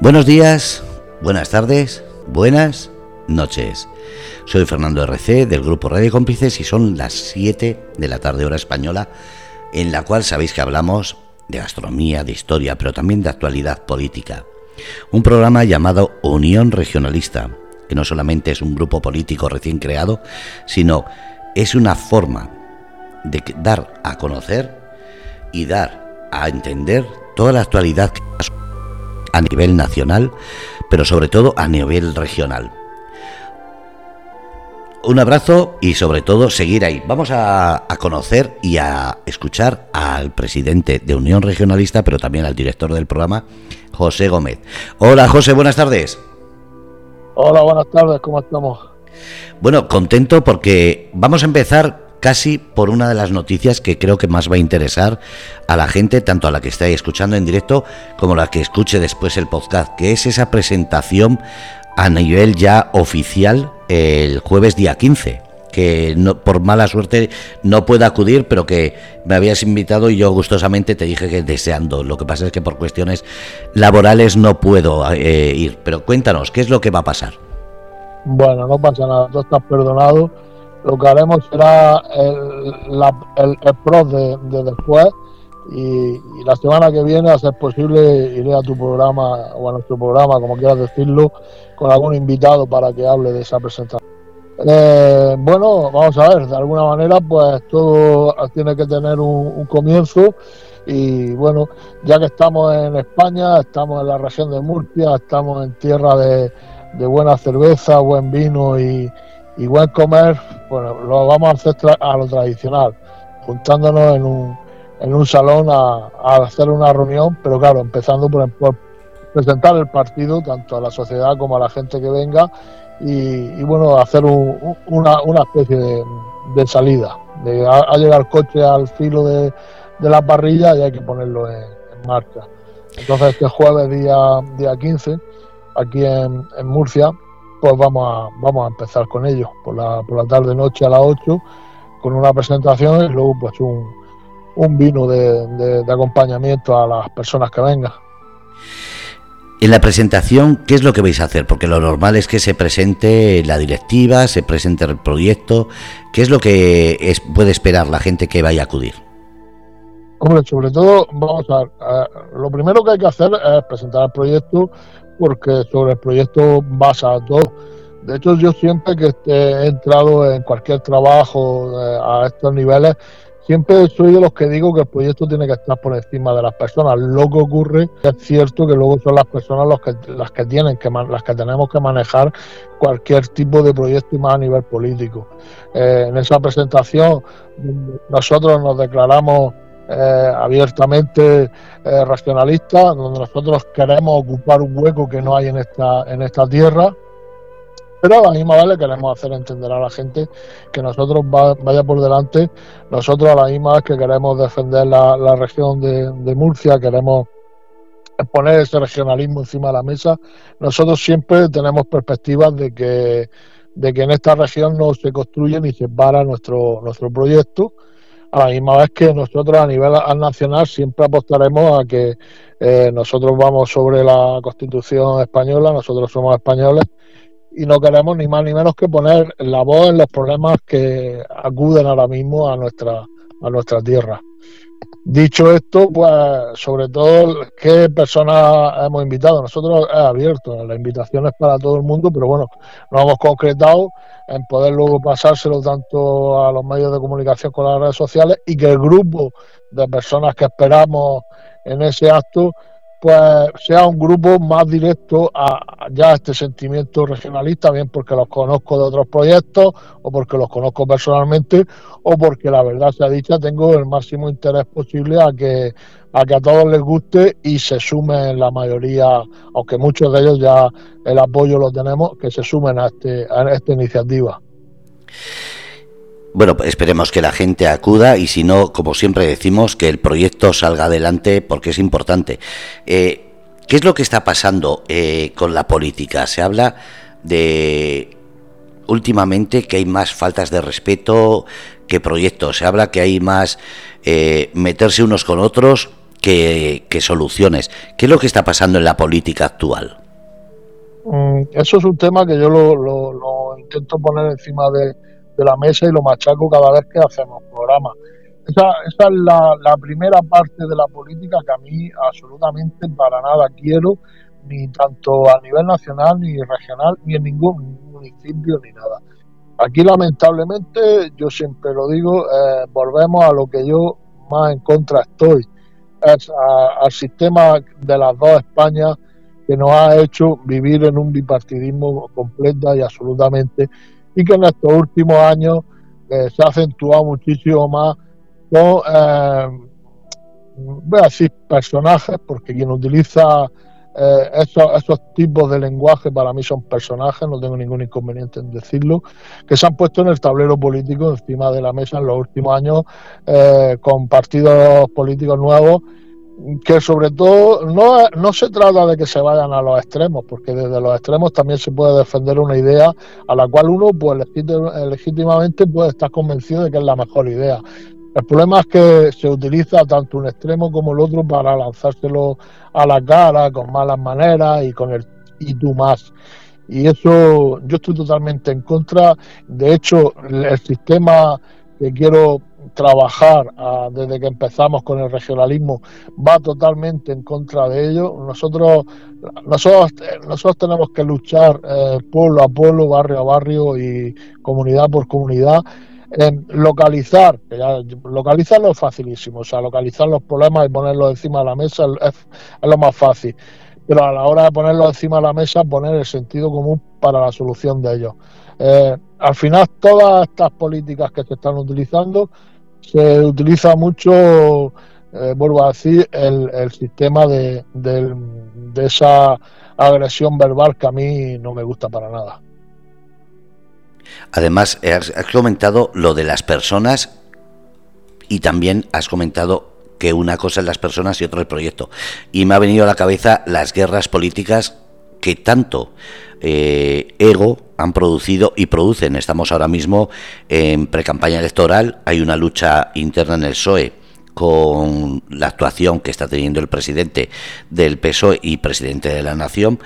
Buenos días, buenas tardes, buenas noches. Soy Fernando RC del grupo Radio Cómplices y son las 7 de la tarde hora española en la cual sabéis que hablamos de gastronomía, de historia, pero también de actualidad política. Un programa llamado Unión Regionalista, que no solamente es un grupo político recién creado, sino es una forma de dar a conocer y dar a entender toda la actualidad que a nivel nacional, pero sobre todo a nivel regional. Un abrazo y sobre todo seguir ahí. Vamos a, conocer y a escuchar al presidente de Unión Regionalista, pero también al director del programa, José Gómez. Hola José, buenas tardes. Hola, buenas tardes, ¿cómo estamos? Bueno, contento porque vamos a empezar casi por una de las noticias que creo que más va a interesar a la gente, tanto a la que está escuchando en directo como a la que escuche después el podcast, que es esa presentación a nivel ya oficial el jueves día 15 que no, por mala suerte no puedo acudir, pero que me habías invitado y yo gustosamente te dije que deseando. Lo que pasa es que por cuestiones laborales no puedo eh, ir. Pero cuéntanos, ¿qué es lo que va a pasar? Bueno, no pasa nada, tú estás perdonado lo que haremos será el, la, el, pro de, después y, la semana que viene, a ser posible, iré a tu programa o a nuestro programa, como quieras decirlo, con algún invitado para que hable de esa presentación. Eh, bueno, vamos a ver, de alguna manera, pues todo tiene que tener un, comienzo y bueno, ya que estamos en España, estamos en la región de Murcia, estamos en tierra de buena cerveza, buen vino y, Igual comer, bueno, lo vamos a hacer a lo tradicional, juntándonos en un, en un salón a, hacer una reunión, pero claro, empezando por, presentar el partido tanto a la sociedad como a la gente que venga y, bueno, hacer una, una, especie de, salida. De, ha, llegado el coche al filo de, la parrilla y hay que ponerlo en, marcha. Entonces este jueves día, día 15, aquí en, en Murcia, pues vamos a, vamos a empezar con ello, por la, por la tarde noche a las 8, con una presentación y luego pues un, un vino de, acompañamiento a las personas que vengan. En la presentación, ¿qué es lo que vais a hacer? Porque lo normal es que se presente la directiva, se presente el proyecto. ¿Qué es lo que es, puede esperar la gente que vaya a acudir? Hombre, sobre todo, vamos a, a, lo primero que hay que hacer es presentar el proyecto, porque sobre el proyecto basa todo. De hecho, yo siempre que he entrado en cualquier trabajo eh, a estos niveles, siempre soy de los que digo que el proyecto tiene que estar por encima de las personas. Lo que ocurre es cierto que luego son las personas los que, las que tienen que las que tenemos que manejar cualquier tipo de proyecto y más a nivel político. Eh, en esa presentación nosotros nos declaramos eh, abiertamente eh, racionalista, donde nosotros queremos ocupar un hueco que no hay en esta, en esta tierra, pero a la misma vez le queremos hacer entender a la gente que nosotros vaya por delante, nosotros a la misma vez que queremos defender la, región de, de Murcia, queremos poner ese regionalismo encima de la mesa, nosotros siempre tenemos perspectivas de que, de que en esta región no se construye ni se para nuestro, nuestro proyecto, a la misma vez que nosotros a nivel nacional siempre apostaremos a que eh, nosotros vamos sobre la Constitución española, nosotros somos españoles y no queremos ni más ni menos que poner la voz en los problemas que acuden ahora mismo a nuestra a nuestra tierra. Dicho esto, pues sobre todo, ¿qué personas hemos invitado? Nosotros es abierto, la invitación es para todo el mundo, pero bueno, nos hemos concretado en poder luego pasárselo tanto a los medios de comunicación con las redes sociales y que el grupo de personas que esperamos en ese acto pues sea un grupo más directo a ya este sentimiento regionalista, bien porque los conozco de otros proyectos o porque los conozco personalmente o porque la verdad sea dicha tengo el máximo interés posible a que a que a todos les guste y se sumen la mayoría, aunque muchos de ellos ya el apoyo lo tenemos, que se sumen a este a esta iniciativa. Bueno, esperemos que la gente acuda y si no, como siempre decimos, que el proyecto salga adelante porque es importante. Eh, ¿Qué es lo que está pasando eh, con la política? Se habla de últimamente que hay más faltas de respeto que proyectos. Se habla que hay más eh, meterse unos con otros que, soluciones. ¿Qué es lo que está pasando en la política actual? Mm, eso es un tema que yo lo, intento poner encima de, la mesa y lo machaco cada vez que hacemos programas. Esa, es la, primera parte de la política que a mí absolutamente para nada quiero, ni tanto a nivel nacional, ni regional, ni en ningún municipio, ni nada. Aquí lamentablemente, yo siempre lo digo, eh, volvemos a lo que yo más en contra estoy, es al sistema de las dos Españas que nos ha hecho vivir en un bipartidismo completo y absolutamente, y que en estos últimos años eh, se ha acentuado muchísimo más con, eh, voy a decir personajes, porque quien utiliza eh, esos, tipos de lenguaje para mí son personajes, no tengo ningún inconveniente en decirlo, que se han puesto en el tablero político encima de la mesa en los últimos años con partidos políticos nuevos que sobre todo no, no se trata de que se vayan a los extremos, porque desde los extremos también se puede defender una idea a la cual uno pues legítimamente puede estar convencido de que es la mejor idea. El problema es que se utiliza tanto un extremo como el otro para lanzárselo a la cara con malas maneras y con el y tú más. Y eso yo estoy totalmente en contra. De hecho, el sistema que quiero trabajar ah, desde que empezamos con el regionalismo va totalmente en contra de ello. Nosotros, nosotros, nosotros tenemos que luchar eh, pueblo a pueblo, barrio a barrio y comunidad por comunidad localizar, localizarlo es facilísimo, o sea, localizar los problemas y ponerlos encima de la mesa es, lo más fácil, pero a la hora de ponerlos encima de la mesa, poner el sentido común para la solución de ellos. Eh, al final, todas estas políticas que se están utilizando, se utiliza mucho, eh, vuelvo a decir, el, el sistema de, de esa agresión verbal que a mí no me gusta para nada. Además, has, comentado lo de las personas y también has comentado que una cosa es las personas y otra el proyecto. Y me ha venido a la cabeza las guerras políticas que tanto eh, ego han producido y producen. Estamos ahora mismo en precampaña electoral, hay una lucha interna en el PSOE con la actuación que está teniendo el presidente del PSOE y presidente de la Nación.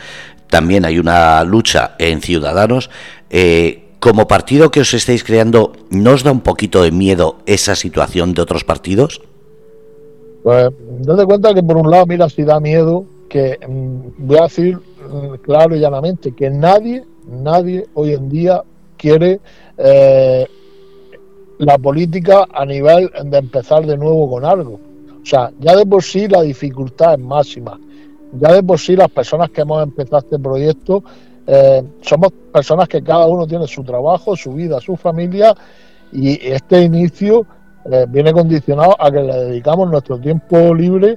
También hay una lucha en Ciudadanos. Eh, como partido que os estáis creando, ¿no os da un poquito de miedo esa situación de otros partidos? Pues date cuenta que por un lado, mira, si da miedo, que mm, voy a decir mm, claro y llanamente, que nadie, nadie hoy en día quiere eh, la política a nivel de empezar de nuevo con algo. O sea, ya de por sí la dificultad es máxima. Ya de por sí las personas que hemos empezado este proyecto eh, somos personas que cada uno tiene su trabajo, su vida, su familia y este inicio eh, viene condicionado a que le dedicamos nuestro tiempo libre,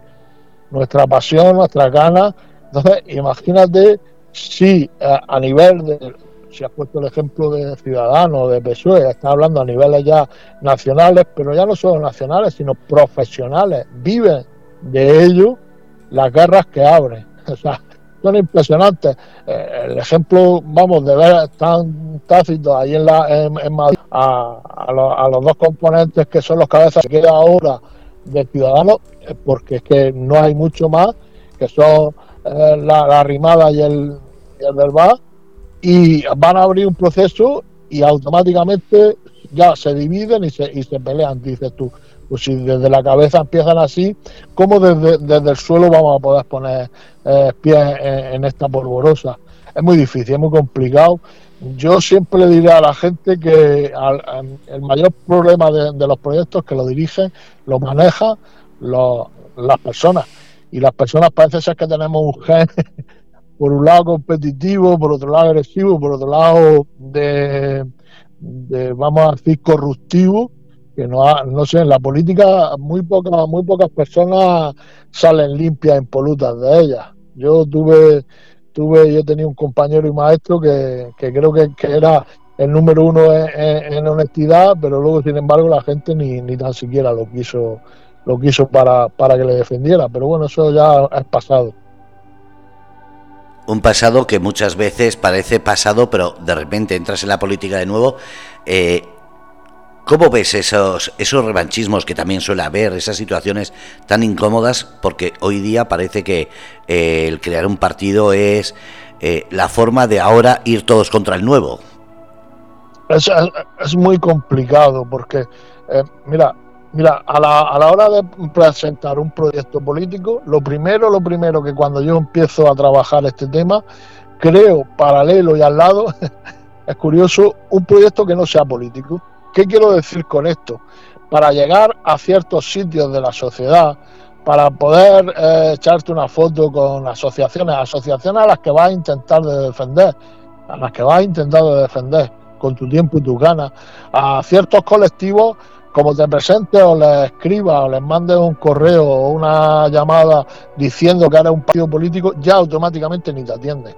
nuestra pasión, nuestras ganas. Entonces, imagínate si eh, a, nivel de, si has puesto el ejemplo de Ciudadanos, de PSOE, está hablando a niveles ya nacionales, pero ya no solo nacionales, sino profesionales, viven de ello las guerras que abren. O sea, son impresionantes. Eh, el ejemplo, vamos, de ver tan tácito ahí en, la, en, Madrid a, a, los dos componentes que son los cabezas que queda ahora de Ciudadanos, porque es que no hay mucho más, que son eh, la, Rimada y el, y el verbal, y van a abrir un proceso y automáticamente ya se dividen y se, y se pelean, dices tú pues si desde la cabeza empiezan así, ¿cómo desde, desde el suelo vamos a poder poner eh, pies en, esta polvorosa? Es muy difícil, es muy complicado. Yo siempre le diré a la gente que el mayor problema de, los proyectos que lo dirigen, lo manejan las personas. Y las personas parece ser que tenemos un gen, por un lado competitivo, por otro lado agresivo, por otro lado de, de vamos a decir, corruptivo que no, no sé, en la política muy pocas, muy pocas personas salen limpias, impolutas de ellas. Yo tuve, tuve, yo tenía un compañero y maestro que, creo que, era el número uno en, honestidad, pero luego, sin embargo, la gente ni, ni tan siquiera lo quiso, lo quiso para, para que le defendiera. Pero bueno, eso ya es pasado. Un pasado que muchas veces parece pasado, pero de repente entras en la política de nuevo. Eh, ¿Cómo ves esos, esos revanchismos que también suele haber, esas situaciones tan incómodas? Porque hoy día parece que eh, el crear un partido es eh, la forma de ahora ir todos contra el nuevo. Es, es muy complicado porque, eh, mira, mira a, la, a la hora de presentar un proyecto político, lo primero, lo primero que cuando yo empiezo a trabajar este tema, creo paralelo y al lado, es curioso, un proyecto que no sea político ¿Qué quiero decir con esto? Para llegar a ciertos sitios de la sociedad, para poder eh, echarte una foto con asociaciones, asociaciones a las que vas a intentar de defender, a las que vas a intentar de defender con tu tiempo y tus ganas, a ciertos colectivos, como te presentes o les escribas o les mandes un correo o una llamada diciendo que eres un partido político, ya automáticamente ni te atienden.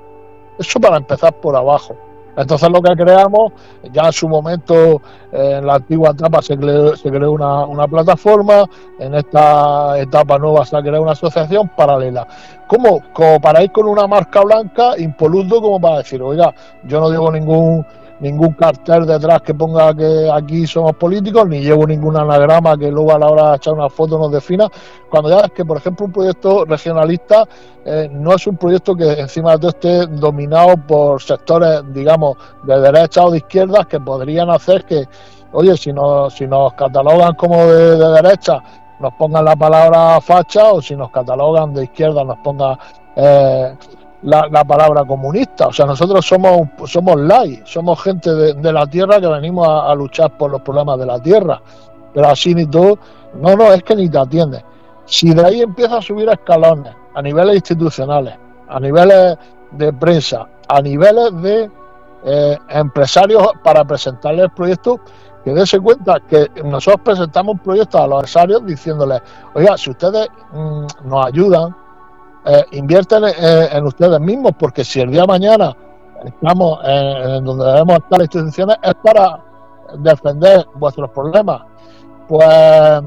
Eso para empezar por abajo. Entonces lo que creamos, ya en su momento, eh, en la antigua etapa se creó, se creó una, plataforma, en esta etapa nueva se ha creado una asociación paralela. ¿Cómo? Como para ir con una marca blanca, impoluto, como para decir, oiga, yo no digo ningún ningún cartel detrás que ponga que aquí somos políticos, ni llevo ningún anagrama que luego a la hora de echar una foto nos defina. Cuando ya es que, por ejemplo, un proyecto regionalista eh, no es un proyecto que encima de todo esté dominado por sectores, digamos, de derecha o de izquierda que podrían hacer que, oye, si nos, si nos catalogan como de, derecha, nos pongan la palabra facha, o si nos catalogan de izquierda, nos pongan... Eh, la, palabra comunista. O sea, nosotros somos, somos lai, somos gente de, la tierra que venimos a, luchar por los problemas de la tierra. Pero así ni todo, no, no, es que ni te atiende. Si de ahí empieza a subir escalones, a niveles institucionales, a niveles de prensa, a niveles de eh, empresarios para presentarles el proyecto, que dése cuenta que nosotros presentamos un proyecto a los empresarios diciéndoles, oiga, si ustedes mm, nos ayudan, eh, invierten eh, en ustedes mismos, porque si el día de mañana estamos en, donde debemos estar las instituciones es para defender vuestros problemas, pues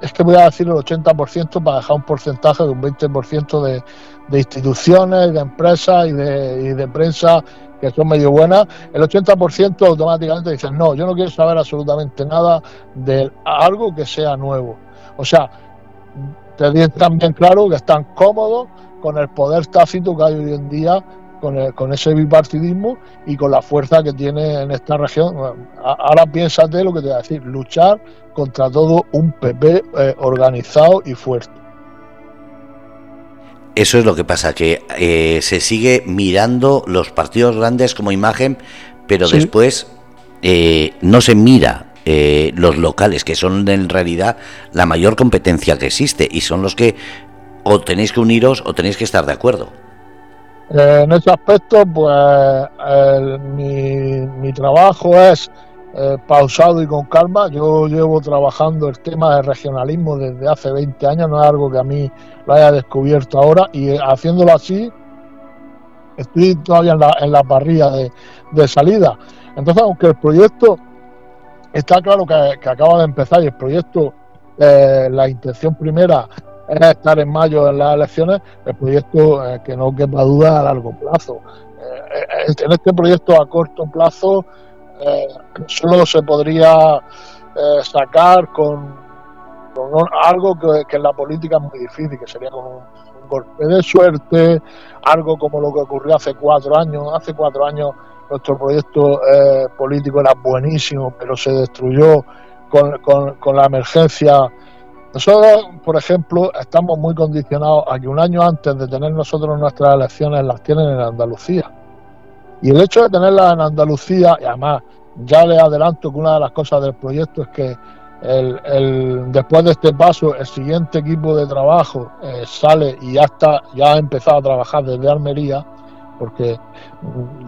es que voy a decir el 80% para dejar un porcentaje de un 20% de, de instituciones, de empresas y de, y de prensa que son medio buenas, el 80% automáticamente dicen, no, yo no quiero saber absolutamente nada de algo que sea nuevo. O sea, te también claro que están cómodos con el poder tácito que hay hoy en día, con, con ese bipartidismo y con la fuerza que tiene en esta región. Ahora piénsate lo que te voy a decir, luchar contra todo un PP eh, organizado y fuerte. Eso es lo que pasa, que eh, se sigue mirando los partidos grandes como imagen, pero después eh, no se mira eh, los locales, que son en realidad la mayor competencia que existe y son los que o tenéis que uniros o tenéis que estar de acuerdo. Eh, en ese aspecto, pues mi, trabajo es eh, pausado y con calma. Yo llevo trabajando el tema de regionalismo desde hace 20 años, no es algo que a mí lo haya descubierto ahora y haciéndolo así, estoy todavía en la, en la parrilla de, de salida. Entonces, aunque el proyecto Está claro que, acaba de empezar y el proyecto, eh, la intención primera es estar en mayo en las elecciones, el proyecto eh, que no quepa duda a largo plazo. Eh, en este proyecto a corto plazo solo se podría sacar con, algo que, en la política es muy difícil, que sería con un, un golpe de suerte, algo como lo que ocurrió hace cuatro años. Hace cuatro años nuestro proyecto eh, político era buenísimo, pero se destruyó con, la emergencia. Nosotros, por ejemplo, estamos muy condicionados a que un año antes de tener nosotros nuestras elecciones las tienen en Andalucía. Y el hecho de tenerlas en Andalucía, y además ya les adelanto que una de las cosas del proyecto es que después de este paso, el siguiente equipo de trabajo eh, sale y ya está, ya ha empezado a trabajar desde Almería porque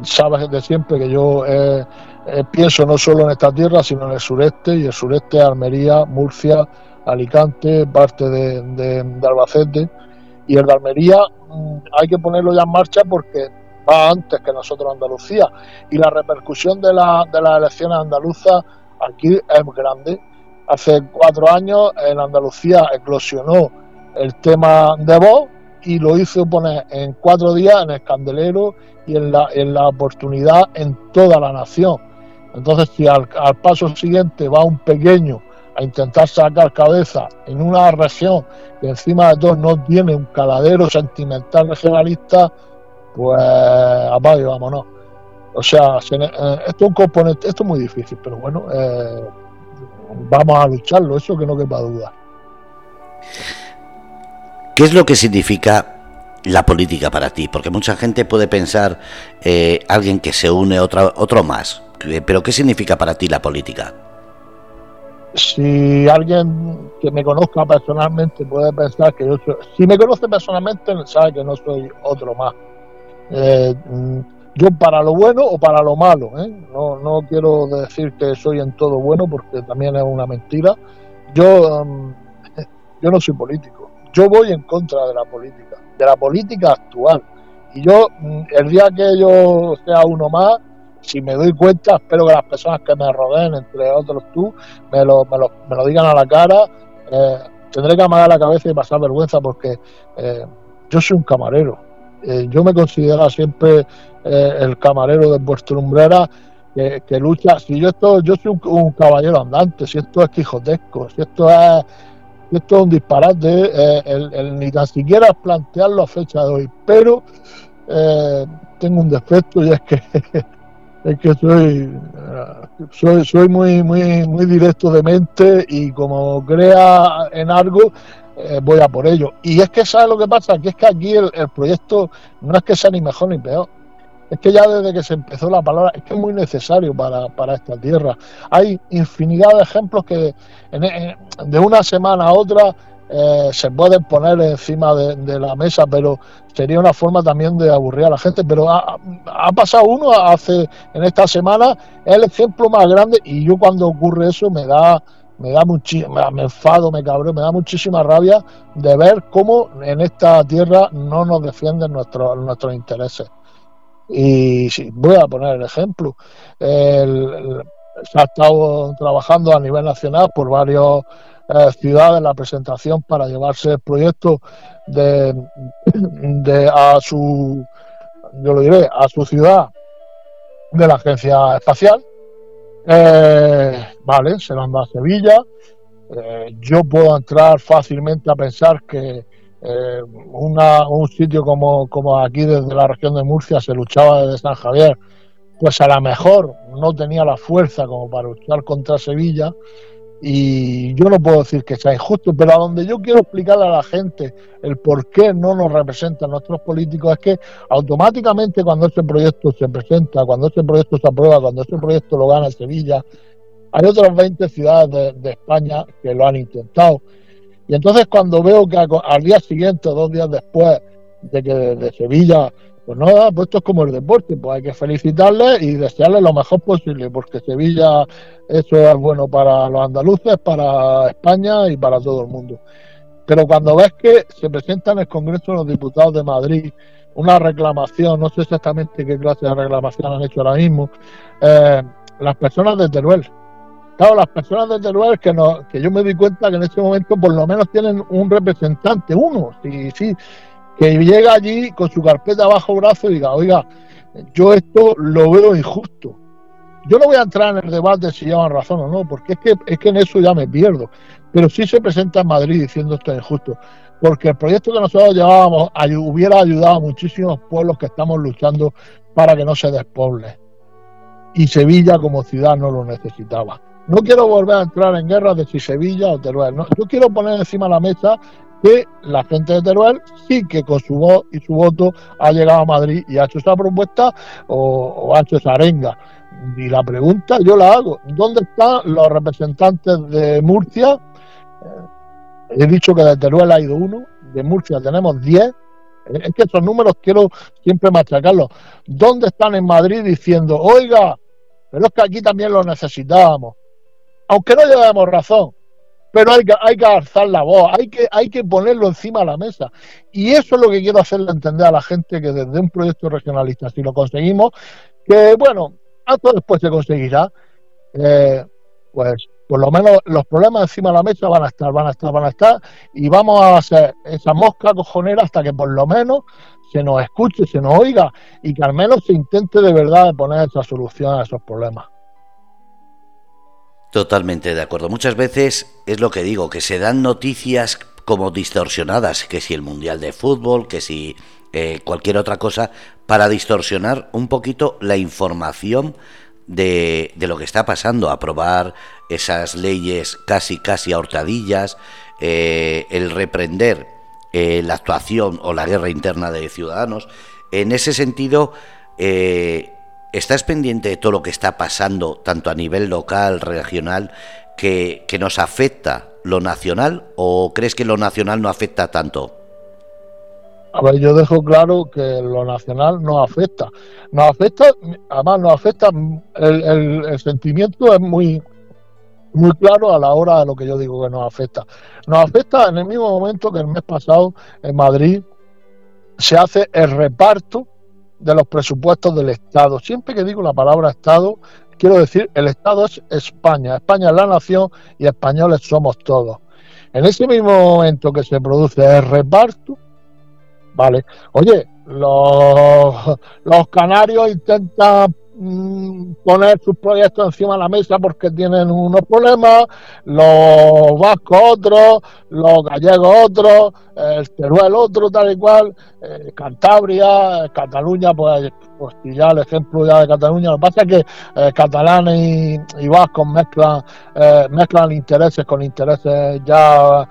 sabes de siempre que yo eh, eh, pienso no solo en esta tierra, sino en el sureste, y el sureste Almería, Murcia, Alicante, parte de, Albacete, y el de Almería mm, hay que ponerlo ya en marcha porque va antes que nosotros Andalucía, y la repercusión de, la, de las elecciones andaluzas aquí es grande. Hace cuatro años en Andalucía eclosionó el tema de voz, y lo hizo poner en cuatro días en el candelero y en la, en la oportunidad en toda la nación. Entonces, si al, paso siguiente va un pequeño a intentar sacar cabeza en una región que encima de todo no tiene un caladero sentimental regionalista, pues apague, vámonos. O sea, eh, esto es un componente, esto es muy difícil, pero bueno, eh, vamos a lucharlo, eso que no quepa duda. ¿Qué es lo que significa la política para ti? Porque mucha gente puede pensar eh, alguien que se une otro, otro más, pero ¿qué significa para ti la política? Si alguien que me conozca personalmente puede pensar que yo soy, si me conoce personalmente sabe que no soy otro más. Eh, yo para lo bueno o para lo malo, ¿eh? no, no quiero decir que soy en todo bueno porque también es una mentira. Yo, um, yo no soy político, yo voy en contra de la política, de la política actual. Y yo, mm, el día que yo sea uno más, si me doy cuenta, espero que las personas que me rodeen, entre otros tú, me lo, me lo, me lo digan a la cara. Eh, tendré que amagar la cabeza y pasar vergüenza porque eh, yo soy un camarero. yo me considero siempre eh, el camarero de vuestra lumbrera que, lucha. Si yo esto, yo soy un, caballero andante, si esto es quijotesco, si esto es, esto es un disparate, eh, ni tan siquiera plantearlo a fecha de hoy. Pero eh, tengo un defecto y es que es que soy soy, soy muy muy muy directo de mente y como crea en algo voy a por ello y es que sabes lo que pasa que es que aquí el, proyecto no es que sea ni mejor ni peor es que ya desde que se empezó la palabra, es que es muy necesario para, esta tierra. Hay infinidad de ejemplos que de una semana a otra eh, se pueden poner encima de, la mesa, pero sería una forma también de aburrir a la gente. Pero ha, pasado uno hace en esta semana, es el ejemplo más grande y yo cuando ocurre eso me da me da muchísimo, me enfado, me cabreo, me da muchísima rabia de ver cómo en esta tierra no nos defienden nuestros nuestros intereses. Y voy a poner el ejemplo. se ha estado trabajando a nivel nacional por varias eh, ciudades la presentación para llevarse el proyecto de, a su yo lo diré a su ciudad de la agencia espacial eh, vale se dado a Sevilla eh, yo puedo entrar fácilmente a pensar que eh, un sitio como, como aquí desde la región de Murcia se luchaba desde San Javier, pues a lo mejor no tenía la fuerza como para luchar contra Sevilla y yo no puedo decir que sea injusto, pero a donde yo quiero explicarle a la gente el por qué no nos representan nuestros políticos es que automáticamente cuando ese proyecto se presenta, cuando ese proyecto se aprueba, cuando ese proyecto lo gana Sevilla, hay otras 20 ciudades de España que lo han intentado y entonces cuando veo que al día siguiente, dos días después de que de Sevilla, pues nada, pues esto es como el deporte, pues hay que felicitarle y desearle lo mejor posible, porque Sevilla eso es bueno para los andaluces, para España y para todo el mundo. Pero cuando ves que se presenta en el Congreso de los Diputados de Madrid una reclamación, no sé exactamente qué clase de reclamación han hecho ahora mismo, eh, las personas de Teruel, Claro, las personas de Teruel que, no, que yo me di cuenta que en ese momento por lo menos tienen un representante, uno, sí, sí, que llega allí con su carpeta bajo brazo y diga, oiga, yo esto lo veo injusto. Yo no voy a entrar en el debate si llevan razón o no, porque es que, es que en eso ya me pierdo. Pero sí se presenta en Madrid diciendo esto es injusto, porque el proyecto que nosotros llevábamos hubiera ayudado a muchísimos pueblos que estamos luchando para que no se despoble. Y Sevilla como ciudad no lo necesitaba. No quiero volver a entrar en guerra de si Sevilla o Teruel. No, yo quiero poner encima de la mesa que la gente de Teruel sí que con su voz y su voto ha llegado a Madrid y ha hecho esa propuesta o, ha hecho esa arenga. Y la pregunta yo la hago, ¿dónde están los representantes de Murcia? Eh, he dicho que de Teruel ha ido uno, de Murcia tenemos diez. Es que esos números quiero siempre machacarlos. ¿Dónde están en Madrid diciendo, oiga, pero es que aquí también lo necesitábamos? Aunque no llevemos razón, pero hay que, hay que alzar la voz, hay que, hay que ponerlo encima de la mesa. Y eso es lo que quiero hacerle entender a la gente que desde un proyecto regionalista, si lo conseguimos, que bueno, antes después se conseguirá, eh, pues por lo menos los problemas encima de la mesa van a estar, van a estar, van a estar, y vamos a hacer esa mosca cojonera hasta que por lo menos se nos escuche, se nos oiga, y que al menos se intente de verdad poner esa solución a esos problemas. Totalmente de acuerdo. Muchas veces es lo que digo, que se dan noticias como distorsionadas, que si el Mundial de Fútbol, que si eh, cualquier otra cosa, para distorsionar un poquito la información de, de, lo que está pasando, aprobar esas leyes casi, casi a hurtadillas, eh, el reprender eh, la actuación o la guerra interna de ciudadanos. En ese sentido, ¿estás pendiente de todo lo que está pasando, tanto a nivel local, regional, que, que nos afecta lo nacional o crees que lo nacional no afecta tanto? A ver, yo dejo claro que lo nacional nos afecta. Nos afecta, además nos afecta, el, sentimiento es muy, muy claro a la hora de lo que yo digo que nos afecta. Nos afecta en el mismo momento que el mes pasado en Madrid se hace el reparto de los presupuestos del Estado. Siempre que digo la palabra Estado, quiero decir, el Estado es España, España es la nación y españoles somos todos. En ese mismo momento que se produce el reparto, Vale. Oye, los, los canarios intentan poner sus proyectos encima de la mesa porque tienen unos problemas, los vascos otros, los gallegos otros, el Teruel otro, tal y cual, eh, Cantabria, Cataluña, pues, pues ya el ejemplo ya de Cataluña, lo que pasa es que eh, catalanes y, vascos mezclan, eh, mezclan intereses con intereses ya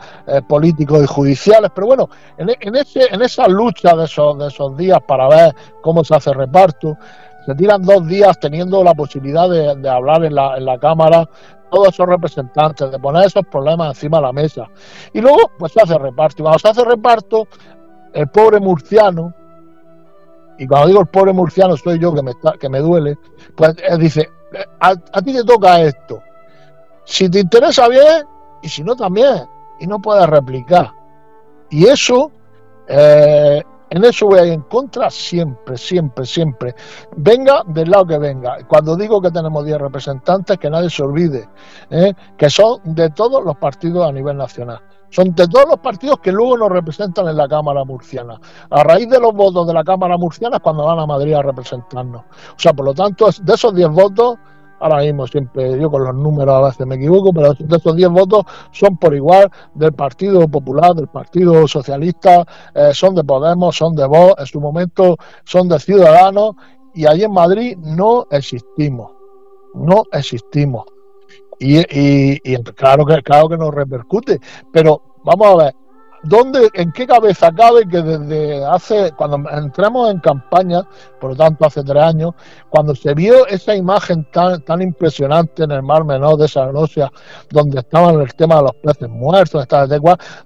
políticos y judiciales, pero bueno, en, en, ese, en esa lucha de esos, de esos días para ver cómo se hace reparto, se tiran dos días teniendo la posibilidad de, hablar en la, Cámara todos esos representantes, de poner esos problemas encima de la mesa. Y luego, pues se hace reparto. Y cuando se hace reparto, el pobre murciano, y cuando digo el pobre murciano soy yo que me, que me duele, pues dice, a, ti te toca esto. Si te interesa bien, y si no también, y no puedes replicar. Y eso eh, en eso voy a ir en contra siempre, siempre, siempre. Venga del lado que venga. Cuando digo que tenemos 10 representantes, que nadie se olvide, ¿eh? que son de todos los partidos a nivel nacional. Son de todos los partidos que luego nos representan en la Cámara Murciana. A raíz de los votos de la Cámara Murciana es cuando van a Madrid a representarnos. O sea, por lo tanto, de esos 10 votos, ahora mismo siempre yo con los números a veces me equivoco, pero de esos 10 votos son por igual del Partido Popular, del Partido Socialista, eh, son de Podemos, son de Vox, en su momento son de Ciudadanos y allí en Madrid no existimos, no existimos. Y, y claro que claro que nos repercute, pero vamos a ver, ¿Dónde, ¿En qué cabeza cabe que desde hace, cuando entramos en campaña, por lo tanto hace tres años, cuando se vio esa imagen tan, tan impresionante en el Mar Menor de esa noche, donde estaban el tema de los peces muertos, esta,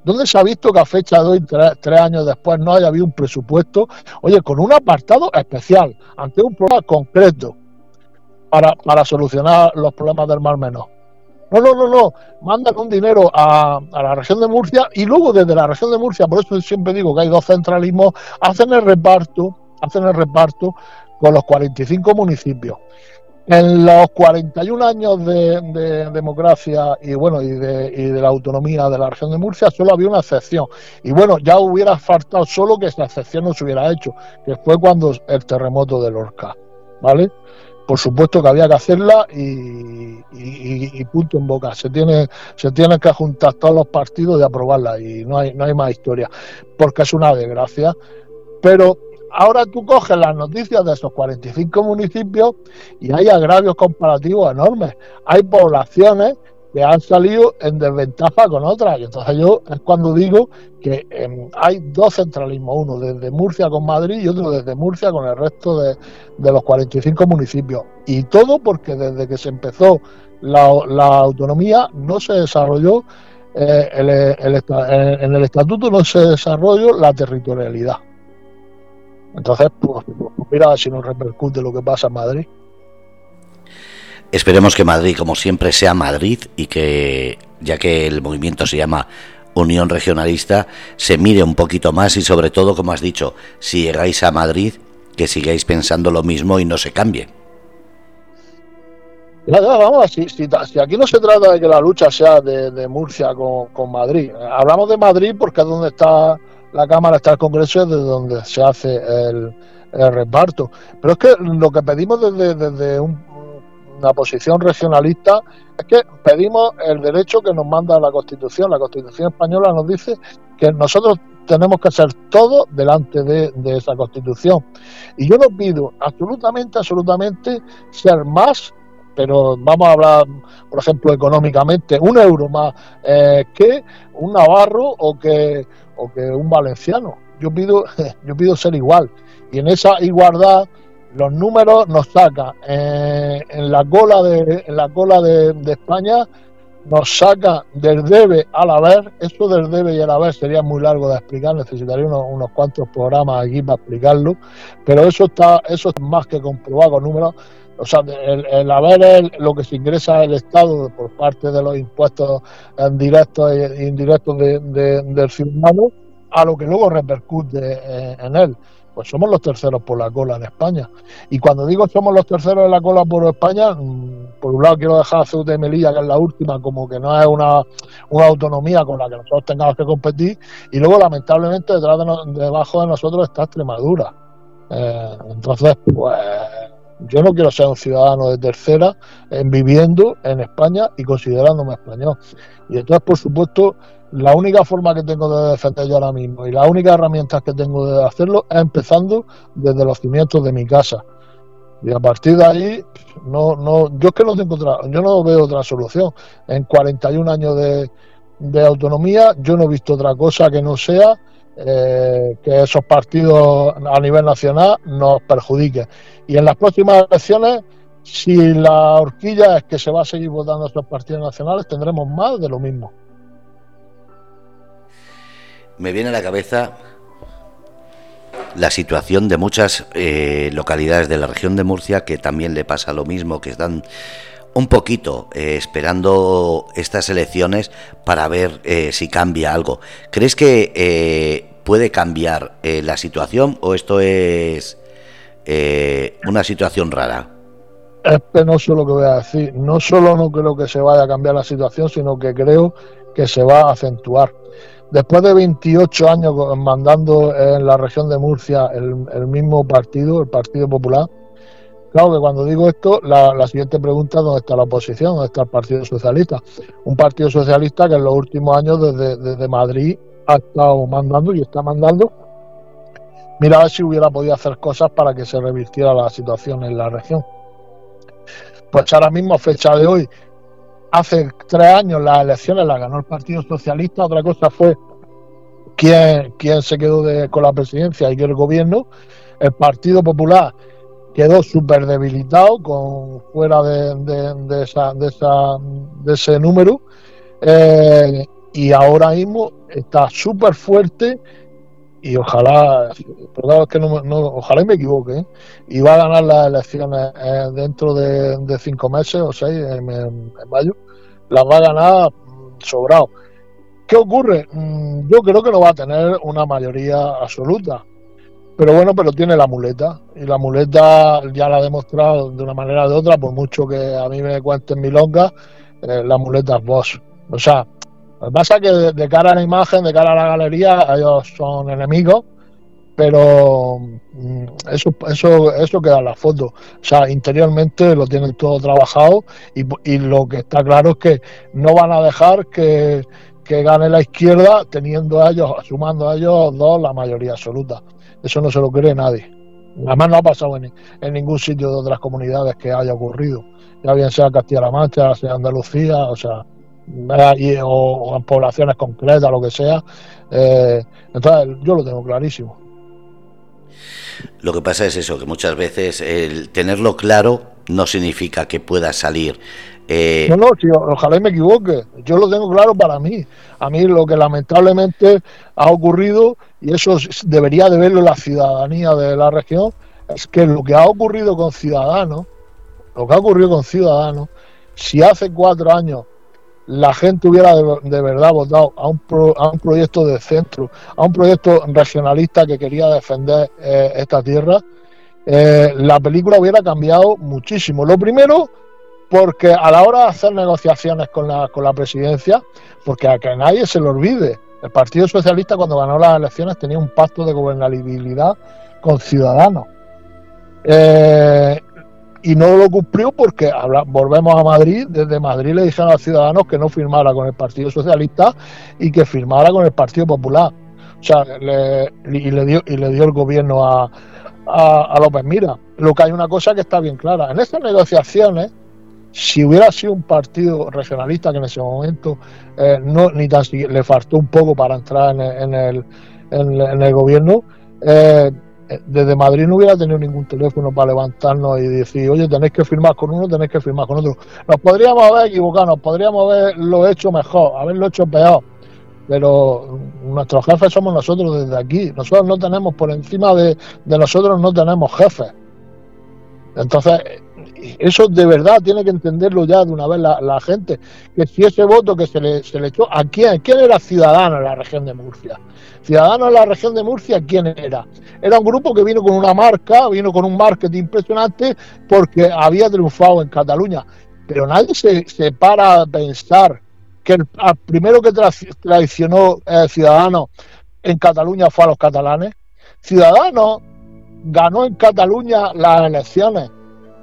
¿dónde se ha visto que a fecha de hoy, tres, años después, no haya habido un presupuesto, oye, con un apartado especial, ante un problema concreto para, para solucionar los problemas del Mar Menor? No, no, no, no. Mandan un dinero a, la región de Murcia y luego desde la región de Murcia, por eso siempre digo que hay dos centralismos, hacen el reparto, hacen el reparto con los 45 municipios. En los 41 años de, democracia y bueno y de, y de, la autonomía de la región de Murcia solo había una excepción y bueno ya hubiera faltado solo que esa excepción no se hubiera hecho que fue cuando el terremoto de Lorca, ¿vale? Por supuesto que había que hacerla y, punto en boca. Se se tiene que juntar todos los partidos y aprobarla y no hay, no hay más historia, porque es una desgracia. Pero ahora tú coges las noticias de esos 45 municipios y hay agravios comparativos enormes. Hay poblaciones que han salido en desventaja con otras. Entonces yo es cuando digo que em, hay dos centralismos, uno desde Murcia con Madrid y otro desde Murcia con el resto de, los 45 municipios. Y todo porque desde que se empezó la, autonomía no se desarrolló, eh, en el estatuto no se desarrolló la territorialidad. Entonces, pues, pues mira si nos repercute lo que pasa en Madrid. Esperemos que Madrid, como siempre, sea Madrid y que, ya que el movimiento se llama Unión Regionalista, se mire un poquito más y sobre todo, como has dicho, si llegáis a Madrid, que sigáis pensando lo mismo y no se cambie. vamos, si, aquí no se trata de que la lucha sea de, Murcia con, Madrid, hablamos de Madrid porque es donde está la Cámara, está el Congreso, es de donde se hace el, reparto. Pero es que lo que pedimos desde un una posición regionalista, es que pedimos el derecho que nos manda la Constitución. La Constitución española nos dice que nosotros tenemos que hacer todo delante de, esa Constitución. Y yo no pido absolutamente, absolutamente ser más pero vamos a hablar, por ejemplo, económicamente, un euro más eh, que un navarro o que, o que un valenciano. Yo pido, yo pido ser igual. Y en esa igualdad los números nos sacan eh, en la cola de en la cola de, España nos saca del debe al haber. Eso del debe y al haber sería muy largo de explicar. Necesitaría unos, cuantos programas aquí para explicarlo. Pero eso está eso es más que comprobado con números. O sea, el, haber es lo que se ingresa al Estado por parte de los impuestos directos e indirectos del ciudadano a lo que luego repercute eh, en él pues somos los terceros por la cola en España. Y cuando digo somos los terceros en la cola por España, mm, por un lado quiero dejar a Ceuta y Melilla, que es la última, como que no es una, autonomía con la que nosotros tengamos que competir, y luego lamentablemente detrás de debajo de nosotros está Extremadura. Eh, entonces, pues yo no quiero ser un ciudadano de tercera en viviendo en España y considerándome español. Y entonces, por supuesto, la única forma que tengo de defender yo ahora mismo y la única herramienta que tengo de hacerlo es empezando desde los cimientos de mi casa. Y a partir de ahí, no, no, yo es que no tengo otra, yo no veo otra solución. En 41 años de autonomía, yo no he visto otra cosa que no sea eh, que esos partidos a nivel nacional nos perjudiquen. Y en las próximas elecciones, si la horquilla es que se va a seguir votando esos partidos nacionales, tendremos más de lo mismo me viene a la cabeza la situación de muchas eh, localidades de la región de Murcia que también le pasa lo mismo, que están un poquito eh, esperando estas elecciones para ver si cambia algo. ¿Crees que puede cambiar la situación o esto es una situación rara? Es penoso lo que voy a decir. No solo no creo que se vaya a cambiar la situación, sino que creo que se va a acentuar después de 28 años mandando en la región de Murcia el, mismo partido, el Partido Popular, claro que cuando digo esto, la, siguiente pregunta es dónde está la oposición, dónde está el Partido Socialista. Un Partido Socialista que en los últimos años desde, Madrid ha estado mandando y está mandando. Mira a ver si hubiera podido hacer cosas para que se revirtiera la situación en la región. Pues ahora mismo, fecha de hoy, hace tres años las elecciones las ganó el Partido Socialista, otra cosa fue quién, quién se quedó con la presidencia y el gobierno. El Partido Popular quedó súper debilitado con fuera de, esa, de, esa, de ese número eh, y ahora mismo está súper fuerte y ojalá, perdón, que no, ojalá me equivoque, ¿eh? y va a ganar las elecciones eh, dentro de, cinco meses o seis, en, mayo, las va a ganar mm, sobrado. ¿Qué ocurre? Mm, yo creo que no va a tener una mayoría absoluta, pero bueno, pero tiene la muleta, y la muleta ya la ha demostrado de una manera o otra, por mucho que a mí me cuenten milongas, eh, la muleta es vos. O sea, lo que pasa es que de, cara a la imagen, de cara a la galería, ellos son enemigos, pero mm, eso, eso, eso queda en la foto. O sea, interiormente lo tienen todo trabajado y, lo que está claro es que no van a dejar que, gane la izquierda teniendo a ellos, sumando a ellos dos la mayoría absoluta. Eso no se lo cree nadie. Además no ha pasado en, en ningún sitio de otras comunidades que haya ocurrido. Ya bien sea Castilla-La Mancha, sea Andalucía, o sea, o, en poblaciones concretas, lo que sea. Eh, entonces, yo lo tengo clarísimo. Lo que pasa es eso, que muchas veces el tenerlo claro no significa que pueda salir. Eh... No, no, ojalá me equivoque. Yo lo tengo claro para mí. A mí lo que lamentablemente ha ocurrido, y eso debería de verlo la ciudadanía de la región, es que lo que ha ocurrido con Ciudadanos, lo que ha ocurrido con Ciudadanos, si hace cuatro años la gente hubiera de, verdad votado a un, a un proyecto de centro, a un proyecto regionalista que quería defender eh, esta tierra, eh, la película hubiera cambiado muchísimo. Lo primero, porque a la hora de hacer negociaciones con la, con la presidencia, porque a que nadie se lo olvide, el Partido Socialista cuando ganó las elecciones tenía un pacto de gobernabilidad con Ciudadanos. Eh, y no lo cumplió porque volvemos a Madrid, desde Madrid le dijeron a ciudadanos que no firmara con el Partido Socialista y que firmara con el Partido Popular. O sea, y, le dio, y le dio el gobierno a, a, López Mira. Lo que hay una cosa que está bien clara. En estas negociaciones, si hubiera sido un partido regionalista que en ese momento eh, no ni tan le faltó un poco para entrar en el, en el, gobierno, eh, desde Madrid no hubiera tenido ningún teléfono para levantarnos y decir, oye, tenéis que firmar con uno, tenéis que firmar con otro. Nos podríamos haber equivocado, nos podríamos haberlo hecho mejor, haberlo hecho peor, pero nuestros jefes somos nosotros desde aquí. Nosotros no tenemos, por encima de, nosotros no tenemos jefes. Entonces, eso de verdad tiene que entenderlo ya de una vez la, gente, que si ese voto que se le, se le echó, ¿a quién? ¿Quién era ciudadano en la región de Murcia? Ciudadano en la región de Murcia, ¿quién era? Era un grupo que vino con una marca, vino con un marketing impresionante porque había triunfado en Cataluña. Pero nadie se, se para a pensar que el, primero que traicionó eh, Ciudadanos en Cataluña fue a los catalanes. Ciudadanos ganó en Cataluña las elecciones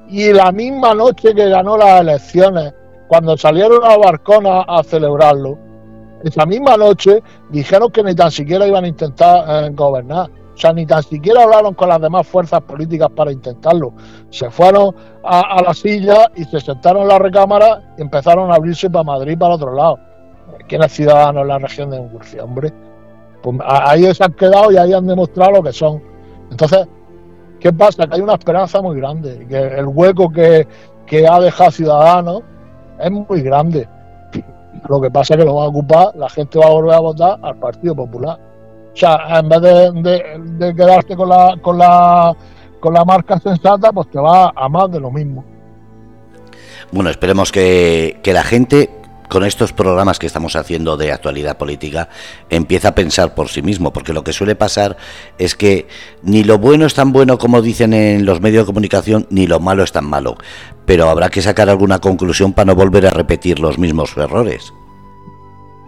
y la misma noche que ganó las elecciones, cuando salieron a Barcona a celebrarlo, esa misma noche dijeron que ni tan siquiera iban a intentar eh, gobernar. O sea, ni tan siquiera hablaron con las demás fuerzas políticas para intentarlo. Se fueron a, la silla y se sentaron en la recámara y empezaron a abrirse para Madrid para otro lado. ¿Quién es ciudadano en la región de Murcia, hombre? Pues ahí se han quedado y ahí han demostrado lo que son. Entonces, ¿qué pasa? Que hay una esperanza muy grande, que el hueco que, que ha dejado Ciudadanos es muy grande. Lo que pasa es que lo va a ocupar, la gente va a volver a votar al Partido Popular. O sea, en vez de, quedarte con la, con, la, con la marca sensata, pues te va a más de lo mismo. Bueno, esperemos que, que la gente con estos programas que estamos haciendo de actualidad política empieza a pensar por sí mismo, porque lo que suele pasar es que ni lo bueno es tan bueno como dicen en los medios de comunicación, ni lo malo es tan malo. Pero habrá que sacar alguna conclusión para no volver a repetir los mismos errores.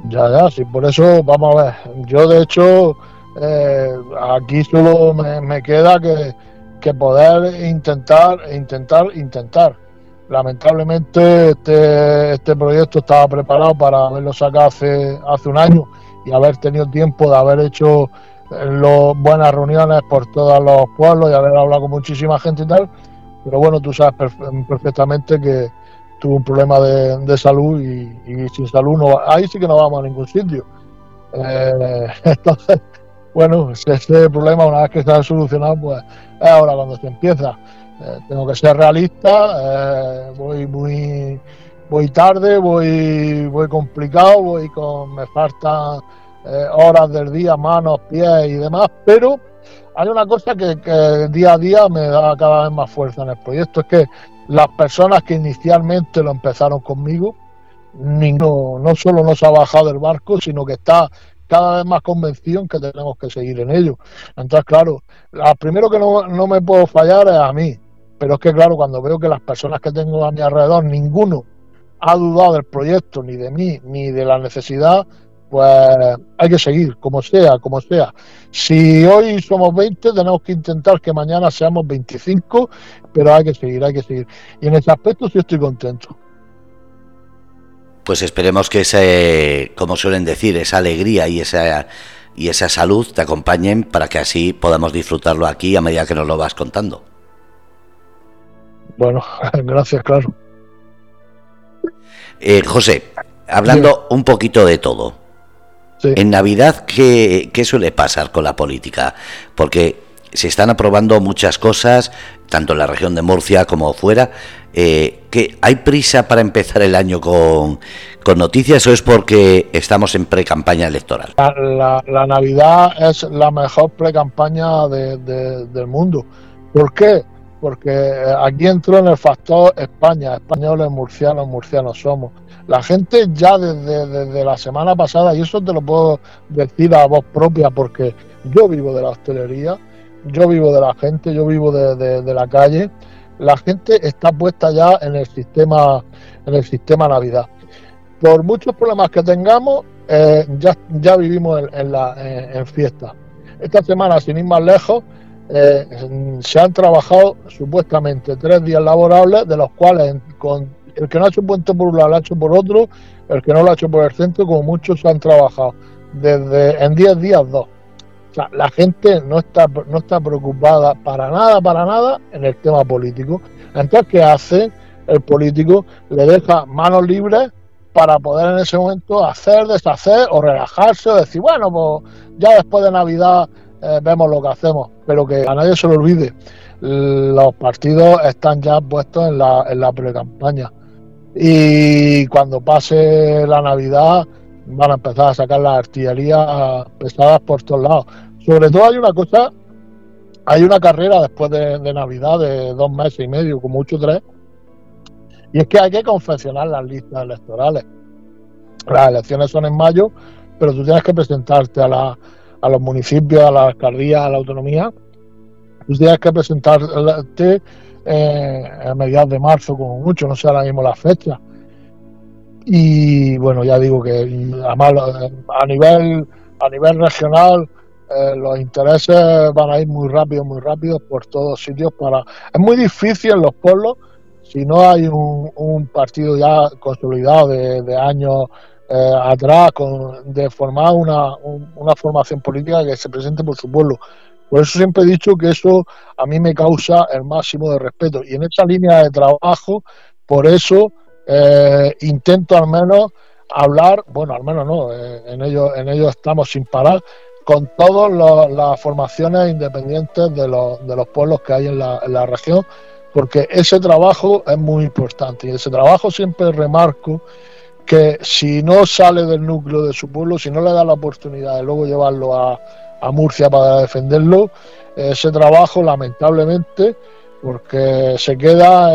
Ya, ya, sí, por eso vamos a ver. Yo, de hecho, eh, aquí solo me, queda que, que poder intentar, intentar, intentar Lamentablemente este, este proyecto estaba preparado para haberlo sacado hace, hace un año y haber tenido tiempo de haber hecho eh, buenas reuniones por todos los pueblos y haber hablado con muchísima gente y tal. Pero bueno, tú sabes perfectamente que tuvo un problema de, salud y, sin salud no ahí sí que no vamos a ningún sitio. Eh, entonces, bueno, ese problema una vez que está solucionado, pues es ahora cuando se empieza. Eh, tengo que ser realista, eh, voy muy voy tarde, voy voy complicado, voy con me faltan eh, horas del día, manos, pies y demás, pero hay una cosa que, día a día me da cada vez más fuerza en el proyecto, es que las personas que inicialmente lo empezaron conmigo, ninguno, no solo no se ha bajado del barco, sino que está cada vez más convencido en que tenemos que seguir en ello. Entonces, claro, lo primero que no, no me puedo fallar es a mí. Pero es que, claro, cuando veo que las personas que tengo a mi alrededor, ninguno ha dudado del proyecto, ni de mí, ni de la necesidad, pues hay que seguir, como sea, como sea. Si hoy somos 20, tenemos que intentar que mañana seamos 25, pero hay que seguir, hay que seguir. Y en ese aspecto sí estoy contento. Pues esperemos que ese, como suelen decir, esa alegría y esa y esa salud te acompañen para que así podamos disfrutarlo aquí a medida que nos lo vas contando. Bueno, gracias, claro. Eh, José, hablando un poquito de todo. En Navidad, ¿qué, suele pasar con la política? Porque se están aprobando muchas cosas, tanto en la región de Murcia como fuera. Eh, que ¿Hay prisa para empezar el año con, noticias o es porque estamos en pre-campaña electoral? La, Navidad es la mejor pre-campaña del mundo. ¿Por qué? Porque eh, aquí entró en el factor España, españoles, murcianos, murcianos somos. La gente ya desde, la semana pasada, y eso te lo puedo decir a voz propia, porque yo vivo de la hostelería, yo vivo de la gente, yo vivo de, la calle, la gente está puesta ya en el sistema, en el sistema Navidad. Por muchos problemas que tengamos, eh, ya, ya vivimos en, la, en fiesta. Esta semana, sin ir más lejos, eh, se han trabajado supuestamente tres días laborables, de los cuales con el que no ha hecho puente por un lado lo ha hecho por otro, el que no lo ha hecho por el centro, como muchos han trabajado desde en 10 días dos. O sea, la gente no está, no está preocupada para nada, para nada en el tema político. Entonces, ¿qué hace el político? Le deja manos libres para poder en ese momento hacer, deshacer o relajarse o decir, bueno, pues ya después de Navidad eh, vemos lo que hacemos. Pero que a nadie se lo olvide, los partidos están ya puestos en la, en la pre-campaña. Y cuando pase la Navidad van a empezar a sacar las artillerías pesadas por todos lados. Sobre todo hay una cosa, hay una carrera después de, Navidad de dos meses y medio, como mucho tres, y es que hay que confeccionar las listas electorales. Las elecciones son en mayo, pero tú tienes que presentarte a, la, a los municipios, a la alcaldía, a la autonomía. Tú tienes que presentarte eh, a mediados de marzo, como mucho, no sé ahora mismo la fecha. Y bueno, ya digo que además a nivel, a nivel regional eh, los intereses van a ir muy rápido, muy rápido por todos sitios. para Es muy difícil en los pueblos, si no hay un, partido ya consolidado de, años eh, atrás, con, de formar una, una formación política que se presente por su pueblo. Por eso siempre he dicho que eso a mí me causa el máximo de respeto. Y en esa línea de trabajo, por eso eh, intento al menos hablar, bueno, al menos no, eh, en ello, en ello estamos sin parar, con todas las formaciones independientes de los, de los pueblos que hay en la región, porque ese trabajo es muy importante. Y ese trabajo siempre remarco que si no sale del núcleo de su pueblo, si no le da la oportunidad de luego llevarlo a, Murcia para defenderlo, ese trabajo lamentablemente porque se queda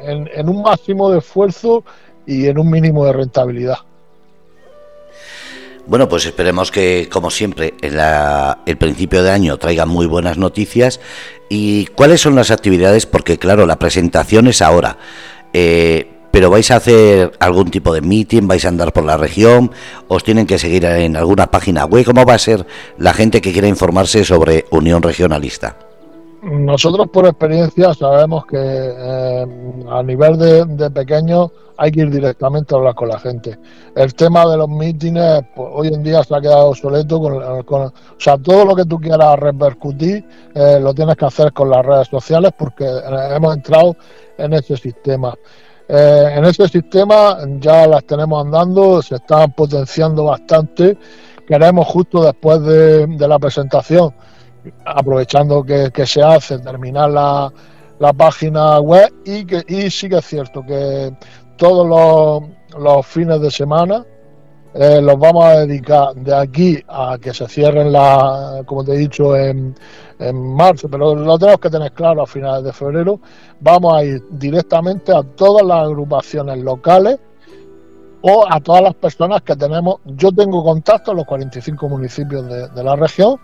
en, un máximo de esfuerzo y en un mínimo de rentabilidad. Bueno, pues esperemos que, como siempre, en el principio de año traiga muy buenas noticias. ¿Y cuáles son las actividades? Porque, claro, la presentación es ahora. Eh, pero vais a hacer algún tipo de meeting, vais a andar por la región, os tienen que seguir en alguna página web. ¿Cómo va a ser la gente que quiera informarse sobre Unión Regionalista? Nosotros por experiencia sabemos que eh, a nivel de, pequeños hay que ir directamente a hablar con la gente. El tema de los mítines pues, hoy en día se ha quedado obsoleto. Con, o sea, todo lo que tú quieras repercutir eh, lo tienes que hacer con las redes sociales porque eh, hemos entrado en ese sistema. En ese sistema ya las tenemos andando, se están potenciando bastante. Queremos justo después de la presentación aprovechando que, se hace, terminar la, la, página web y que y sí que es cierto que todos los fines de semana eh, los vamos a dedicar de aquí a que se cierren la, como te he dicho, en, en marzo, pero lo tenemos que tener claro a finales de febrero. Vamos a ir directamente a todas las agrupaciones locales o a todas las personas que tenemos. Yo tengo contacto en los 45 municipios de, la región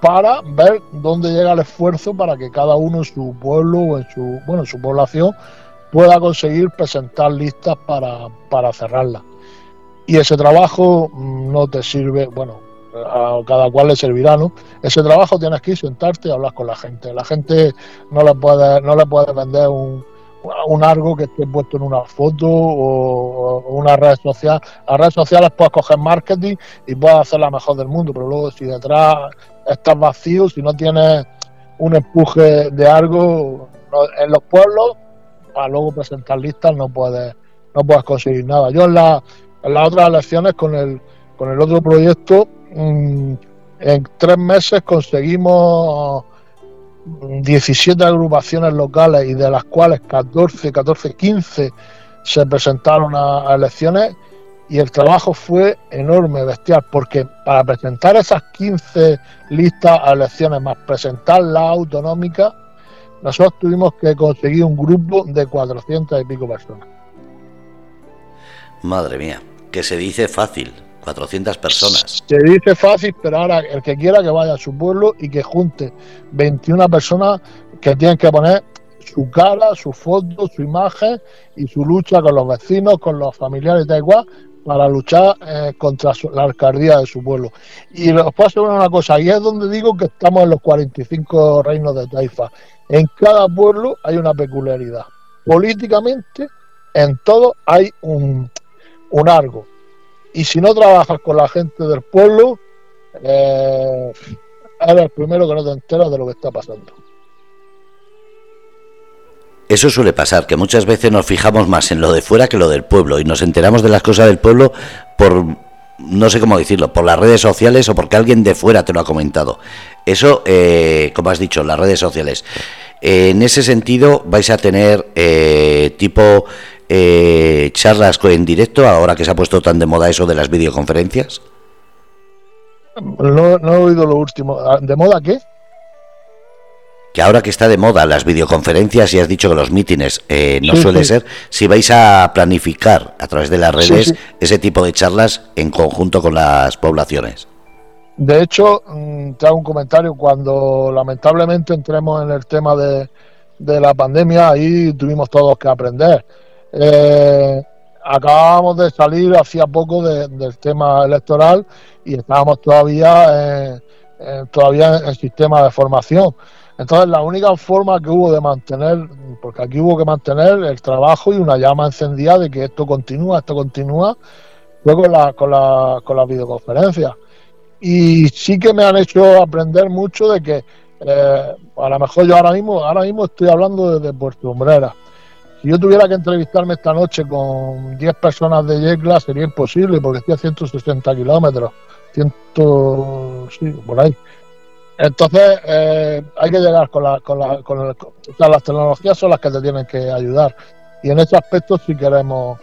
para ver dónde llega el esfuerzo para que cada uno en su pueblo o en su, bueno, en su población pueda conseguir presentar listas para, para cerrarla. Y ese trabajo mm, no te sirve, bueno, a cada cual le servirá, ¿no? Ese trabajo tienes que ir sentarte y hablar con la gente. La gente no le puede, no le puede vender un, un algo que esté puesto en una foto o, una red social. Las redes sociales puedes coger marketing y puedes hacer la mejor del mundo, pero luego si detrás estás vacío, si no tienes un empuje de algo en los pueblos, para luego presentar listas no puedes, no puedes conseguir nada. Yo en, la, las otras elecciones con el, con el otro proyecto, mm, en tres meses conseguimos 17 agrupaciones locales y de las cuales 14, 14, 15 se presentaron a, elecciones y el trabajo fue enorme, bestial, porque para presentar esas 15 listas a elecciones más presentar la autonómica, nosotros tuvimos que conseguir un grupo de 400 y pico personas. Madre mía, que se dice fácil, 400 personas. Se dice fácil, pero ahora el que quiera que vaya a su pueblo y que junte 21 personas que tienen que poner su cara, su foto, su imagen y su lucha con los vecinos, con los familiares, da igual, para luchar eh, contra la alcaldía de su pueblo. Y os puedo una cosa, y es donde digo que estamos en los 45 reinos de Taifa. En cada pueblo hay una peculiaridad. Políticamente, en todo hay un, un algo. Y si no trabajas con la gente del pueblo, eh, eres el primero que no te enteras de lo que está pasando. Eso suele pasar, que muchas veces nos fijamos más en lo de fuera que lo del pueblo y nos enteramos de las cosas del pueblo por, no sé cómo decirlo, por las redes sociales o porque alguien de fuera te lo ha comentado. Eso, eh, como has dicho, las redes sociales. en ese sentido, vais a tener eh, tipo eh, charlas en directo, ahora que se ha puesto tan de moda eso de las videoconferencias. No, no he oído lo último. ¿De moda qué? que ahora que está de moda las videoconferencias y has dicho que los mítines eh, no suele ser, si vais a planificar a través de las redes ese tipo de charlas en conjunto con las poblaciones. De hecho, mm, te hago un comentario, cuando lamentablemente entremos en el tema de, la pandemia, ahí tuvimos todos que aprender. Eh, acabábamos de salir hacía poco del tema electoral y estábamos todavía, todavía en el sistema de formación. Entonces la única forma que hubo de mantener, porque aquí hubo que mantener el trabajo y una llama encendida de que esto continúa, esto continúa, fue con la, con la, con las videoconferencias. Y sí que me han hecho aprender mucho de que eh, a lo mejor yo ahora mismo, ahora mismo estoy hablando desde Puerto Umbrera. Si yo tuviera que entrevistarme esta noche con 10 personas de Yecla sería imposible porque estoy a 160 kilómetros, 100, sí, por ahí. Entonces, eh, hay que llegar con, la, con, la, con las tecnologías son las que te tienen que ayudar. Y en ese aspecto si queremos,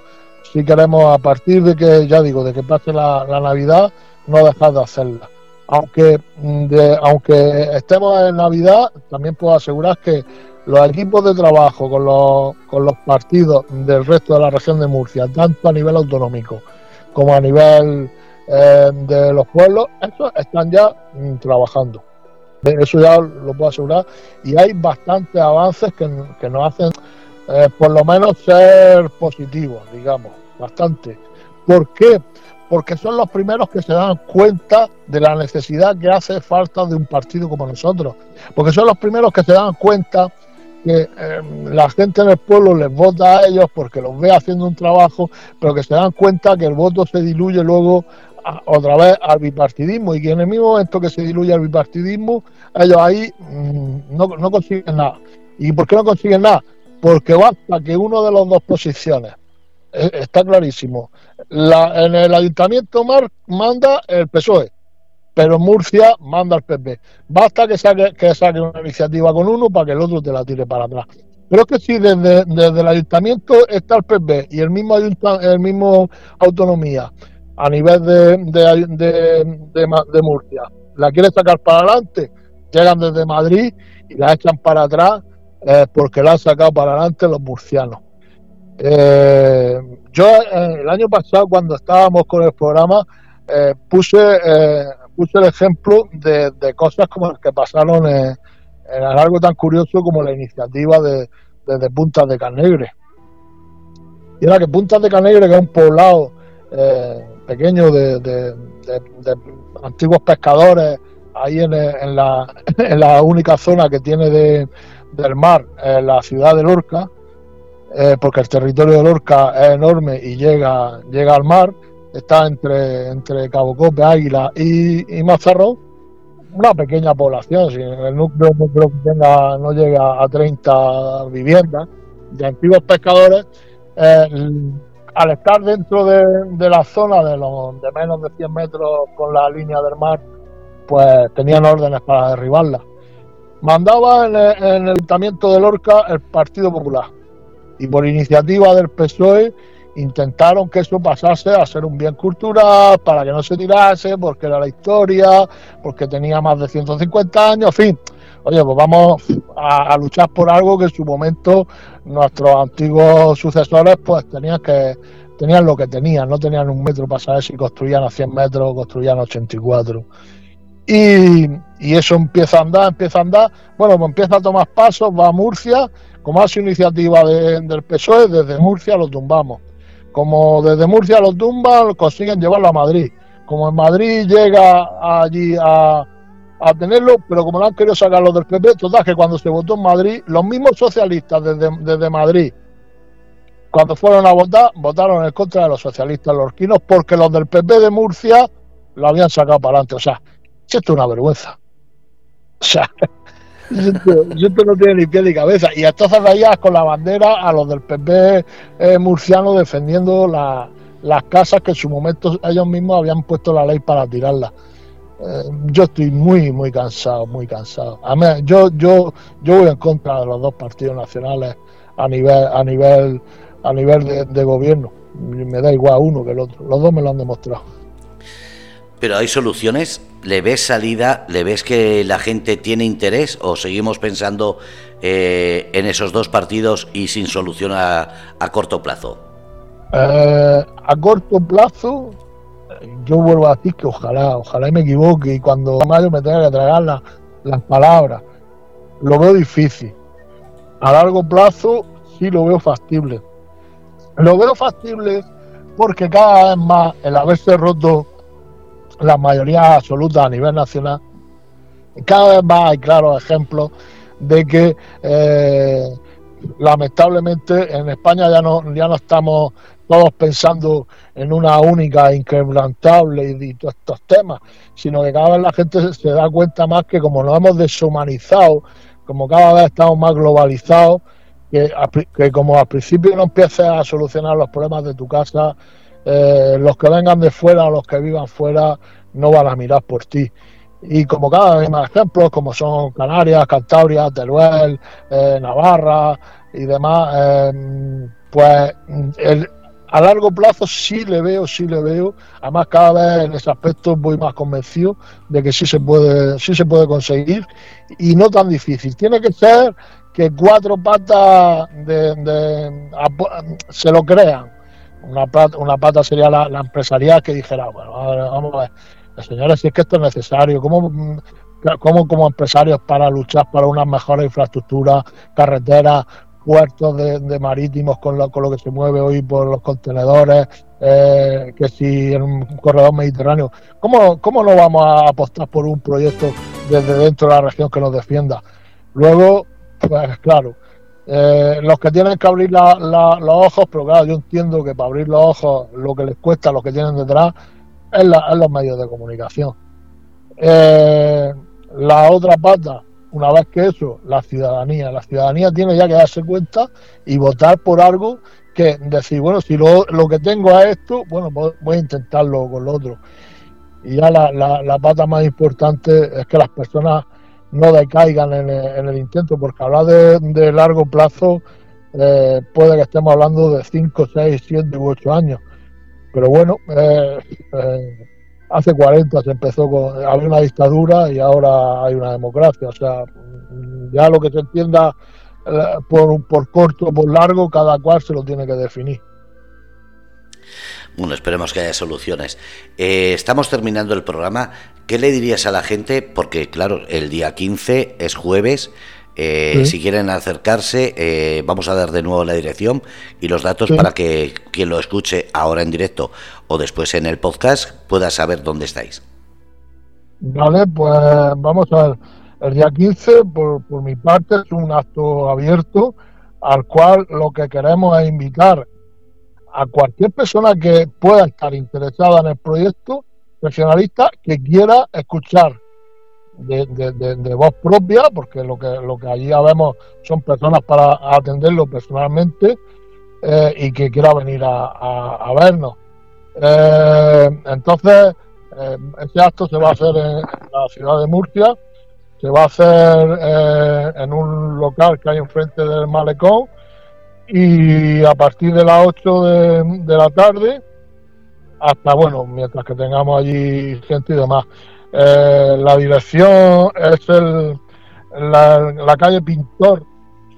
si queremos a partir de que, ya digo, de que pase la, Navidad, no dejar de hacerla. Aunque, mm, aunque estemos en Navidad, también puedo asegurar que los equipos de trabajo con los, con los partidos del resto de la región de Murcia, tanto a nivel autonómico como a nivel eh, de los pueblos, estos están ya mm, trabajando. Eso ya lo puedo asegurar. Y hay bastantes avances que, nos hacen, eh, por lo menos, ser positivos, digamos, bastante. ¿Por qué? Porque son los primeros que se dan cuenta de la necesidad que hace falta de un partido como nosotros. Porque son los primeros que se dan cuenta que eh, la gente en el pueblo les vota a ellos porque los ve haciendo un trabajo, pero que se dan cuenta que el voto se diluye luego otra vez al bipartidismo y que en el mismo momento que se diluye el bipartidismo, ellos ahí mm, no, no, consiguen nada. ¿Y por qué no consiguen nada? Porque basta que uno de las dos posiciones, eh, está clarísimo, la, en el ayuntamiento mar, manda el PSOE, pero Murcia manda el PP. Basta que saque, que saque una iniciativa con uno para que el otro te la tire para atrás. Pero es que si desde, desde el ayuntamiento está el PP y el mismo, el mismo autonomía a nivel de, de, Murcia. La quiere sacar para adelante, llegan desde Madrid y la echan para atrás eh, porque la han sacado para adelante los murcianos. Eh, yo eh, el año pasado cuando estábamos con el programa puse, puse el ejemplo de, cosas como las que pasaron en, algo tan curioso como la iniciativa de, de, Puntas de Canegre. Y era que Puntas de Canegre, que es un poblado pequeño de, antiguos pescadores ahí en, la, en, la, única zona que tiene de, del mar, en la ciudad de Lorca, eh, porque el territorio de Lorca es enorme y llega, llega al mar, está entre, entre Cabo Cope, Águila y, y una pequeña población, si el núcleo no que tenga, no llega a 30 viviendas de antiguos pescadores, eh, al estar dentro de, la zona de, menos de 100 metros con la línea del mar, pues tenían órdenes para derribarla. Mandaba en el, Ayuntamiento de Lorca el Partido Popular y por iniciativa del PSOE intentaron que eso pasase a ser un bien cultural para que no se tirase, porque era la historia, porque tenía más de 150 años, en fin. Oye, pues vamos a, luchar por algo que en su momento nuestros antiguos sucesores pues tenían que tenían lo que tenían, no tenían un metro para saber si construían a 100 metros o construían a 84. Y, y eso empieza a andar, empieza a andar, bueno, pues empieza a tomar pasos, va a Murcia, como hace iniciativa del PSOE, desde Murcia lo tumbamos. Como desde Murcia lo tumban, consiguen llevarlo a Madrid. Como en Madrid llega allí a, a tenerlo, pero como no han querido sacarlo del PP, total que cuando se votó en Madrid, los mismos socialistas desde, desde Madrid, cuando fueron a votar, votaron en contra de los socialistas lorquinos porque los del PP de Murcia lo habían sacado para adelante. O sea, esto es una vergüenza. O sea, esto, no tiene ni pie ni cabeza. Y entonces veías con la bandera a los del PP eh, murciano defendiendo las casas que en su momento ellos mismos habían puesto la ley para tirarlas. Eh, yo estoy muy, muy cansado, muy cansado. A mí, yo, yo, yo voy en contra de los dos partidos nacionales a nivel, a nivel, a nivel de, gobierno. Me da igual uno que el otro. Los dos me lo han demostrado. Pero hay soluciones. ¿Le ves salida? ¿Le ves que la gente tiene interés? ¿O seguimos pensando eh, en esos dos partidos y sin solución a, corto plazo? Eh, a corto plazo, yo vuelvo a decir que ojalá, ojalá me equivoque y cuando mayo me tenga que tragar las palabras. Lo veo difícil. A largo plazo sí lo veo factible. Lo veo factible porque cada vez más el haberse roto la mayoría absoluta a nivel nacional, cada vez más hay claros ejemplos de que eh, lamentablemente en España ya no, ya no estamos todos pensando en una única inquebrantable y, todos estos temas, sino que cada vez la gente se da cuenta más que como nos hemos deshumanizado, como cada vez estamos más globalizados, que, que como al principio no empieces a solucionar los problemas de tu casa, eh, los que vengan de fuera o los que vivan fuera no van a mirar por ti. Y como cada vez más ejemplos, como son Canarias, Cantabria, Teruel, eh, Navarra y demás, eh, pues a largo plazo sí le veo, sí le veo. Además, cada vez en ese aspecto voy más convencido de que sí se puede, sí se puede conseguir y no tan difícil. Tiene que ser que cuatro patas de, se lo crean. Una pata, una pata sería la, la empresarial que dijera, bueno, vamos a ver, señores, si es que esto es necesario, ¿cómo, cómo como empresarios para luchar para una mejor infraestructura, carreteras, puertos de, marítimos con lo, con lo que se mueve hoy por los contenedores, eh, que si en un corredor mediterráneo, ¿cómo, ¿cómo no vamos a apostar por un proyecto desde dentro de la región que nos defienda? Luego, pues claro, eh, los que tienen que abrir los ojos, pero claro, yo entiendo que para abrir los ojos lo que les cuesta a los que tienen detrás es, los medios de comunicación. Eh, la otra pata, una vez que eso, la ciudadanía, la ciudadanía tiene ya que darse cuenta y votar por algo que decir, bueno, si lo, lo que tengo es esto, bueno, voy a intentarlo con lo otro. Y ya la, la, pata más importante es que las personas no decaigan en el, intento, porque hablar de, largo plazo eh, puede que estemos hablando de 5, 6, 7 u 8 años. Pero bueno, eh, eh hace 40 se empezó con, había una dictadura y ahora hay una democracia. O sea, ya lo que se entienda por, por corto o por largo, cada cual se lo tiene que definir. Bueno, esperemos que haya soluciones. Eh, estamos terminando el programa. ¿Qué le dirías a la gente? Porque, claro, el día 15 es jueves. Eh, si quieren acercarse, eh, vamos a dar de nuevo la dirección y los datos para que quien lo escuche ahora en directo o después en el podcast pueda saber dónde estáis. Vale, pues vamos a ver. El día 15, por, por mi parte, es un acto abierto al cual lo que queremos es invitar a cualquier persona que pueda estar interesada en el proyecto, profesionalista, que quiera escuchar de, voz propia, porque lo que, lo que allí vemos son personas para atenderlo personalmente eh, y que quiera venir a, vernos. Eh, entonces, eh, ese acto se va a hacer en, la ciudad de Murcia, se va a hacer en un local que hay enfrente del malecón y a partir de las 8 de, de la tarde hasta, bueno, mientras que tengamos allí gente y demás. Eh, la dirección es el, la, calle Pintor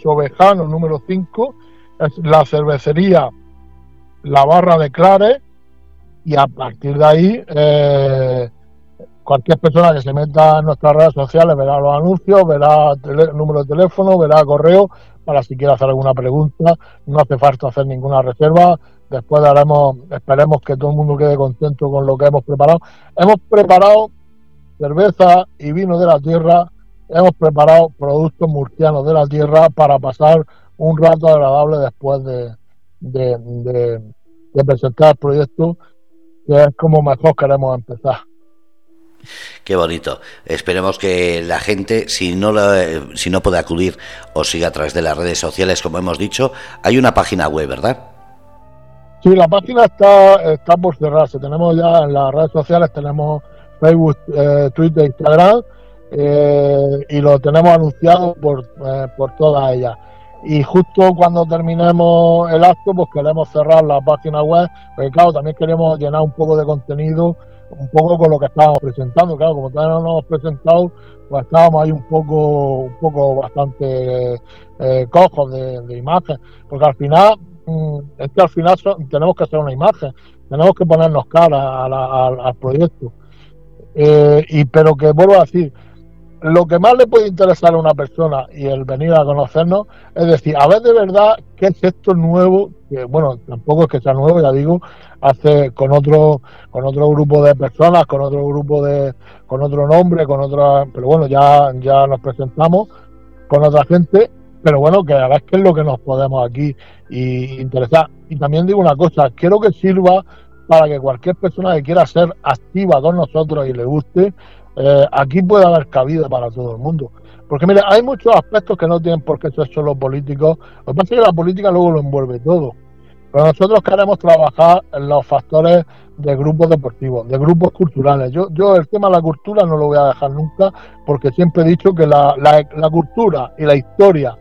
Sobejano, número 5, es la cervecería La Barra de Clares, y a partir de ahí, eh, cualquier persona que se meta en nuestras redes sociales verá los anuncios, verá el número de teléfono, verá correo, para si quiere hacer alguna pregunta. No hace falta hacer ninguna reserva, después haremos, esperemos que todo el mundo quede contento con lo que hemos preparado. Hemos preparado cerveza y vino de la tierra, hemos preparado productos murcianos de la tierra para pasar un rato agradable después de, de presentar el proyecto, que es como mejor queremos empezar. Qué bonito. Esperemos que la gente, si no, si no puede acudir o siga a través de las redes sociales, como hemos dicho, hay una página web, ¿verdad? Sí, la página está, está por cerrarse. Tenemos ya en las redes sociales, tenemos Facebook, eh, Twitter, Instagram, eh, y lo tenemos anunciado por, eh, por todas ellas. Y justo cuando terminemos el acto, pues queremos cerrar la página web, porque claro, también queremos llenar un poco de contenido un poco con lo que estábamos presentando. Claro, como todavía no presentado, pues estábamos ahí un poco, un poco bastante eh, cojos de, imagen, porque al final, mm, es que al final tenemos que hacer una imagen, tenemos que ponernos cara al proyecto. Eh, y pero que vuelvo a decir, lo que más le puede interesar a una persona y el venir a conocernos es decir, a ver de verdad qué es esto nuevo, que bueno, tampoco es que sea nuevo, ya digo, hace con otro con otro grupo de personas, con otro grupo de con otro nombre, con otra, pero bueno, ya ya nos presentamos con otra gente, pero bueno, que a ver qué es lo que nos podemos aquí y interesar. Y también digo una cosa, quiero que sirva para que cualquier persona que quiera ser activa con nosotros y le guste, eh, aquí puede haber cabida para todo el mundo. Porque mira, hay muchos aspectos que no tienen por qué ser solo políticos. Lo que pasa es que la política luego lo envuelve todo. Pero nosotros queremos trabajar en los factores de grupos deportivos, de grupos culturales. Yo, yo el tema de la cultura no lo voy a dejar nunca, porque siempre he dicho que la, cultura y la historia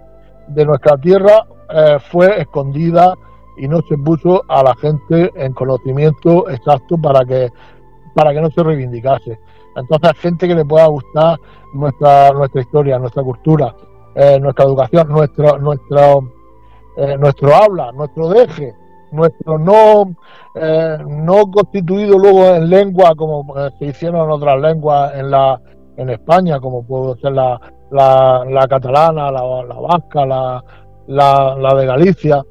de nuestra tierra eh, fue escondida y no se puso a la gente en conocimiento exacto para que, para que no se reivindicase. Entonces, gente que le pueda gustar nuestra, nuestra historia, nuestra cultura, eh, nuestra educación, nuestro, nuestro, eh, nuestro habla, nuestro deje, nuestro no, eh, no constituido luego en lengua como se hicieron en otras lenguas en la en España, como puede ser la, la, catalana, la, vasca, la, la, de Galicia,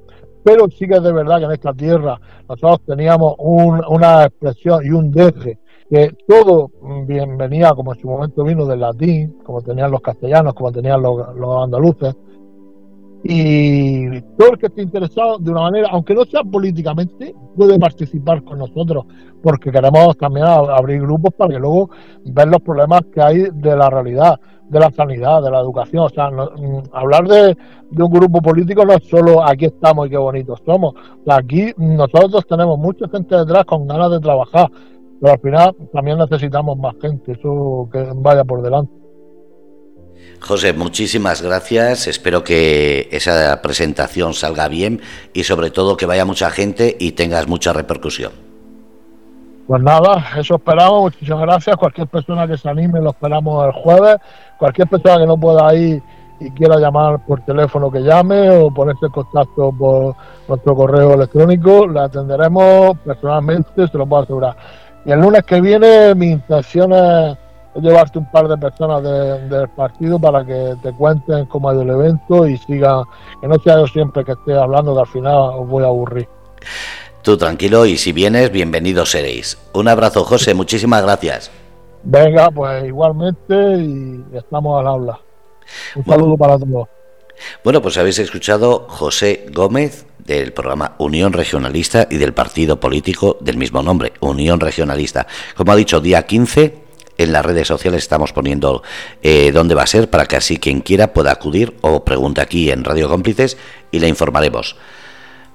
pero sí que es de verdad que en esta tierra nosotros teníamos una expresión y un deje que todo bien venía, como en su momento vino del latín, como tenían los castellanos, como tenían los, andaluces, y todo el que esté interesado de una manera, aunque no sea políticamente, puede participar con nosotros, porque queremos también abrir grupos para que luego ver los problemas que hay de la realidad, de la sanidad, de la educación. O sea, mm, hablar de, un grupo político no es solo aquí estamos y qué bonitos somos. aquí nosotros tenemos mucha gente detrás con ganas de trabajar, pero al final también necesitamos más gente, eso que vaya por delante. José, muchísimas gracias. Espero que esa presentación salga bien y sobre todo que vaya mucha gente y tengas mucha repercusión. Pues nada, eso esperamos. Muchísimas gracias. Cualquier persona que se anime lo esperamos el jueves. Cualquier persona que no pueda ir y quiera llamar por teléfono que llame o ponerse en contacto por nuestro correo electrónico, le atenderemos personalmente, se lo puedo asegurar. Y el lunes que viene mi intención es llevarte un par de personas del partido para que te cuenten cómo ha ido el evento y siga, que no sea yo siempre que esté hablando, que al final os voy a aburrir. Tú tranquilo y si vienes, bienvenidos seréis. Un abrazo, José, muchísimas gracias. Venga, pues igualmente y estamos al habla. Un saludo para todos. Bueno, pues habéis escuchado José Gómez, del programa Unión Regionalista y del partido político del mismo nombre, Unión Regionalista. Como ha dicho, día 15, en las redes sociales estamos poniendo eh, dónde va a ser para que así quien quiera pueda acudir o pregunte aquí en Radio Cómplices y le informaremos.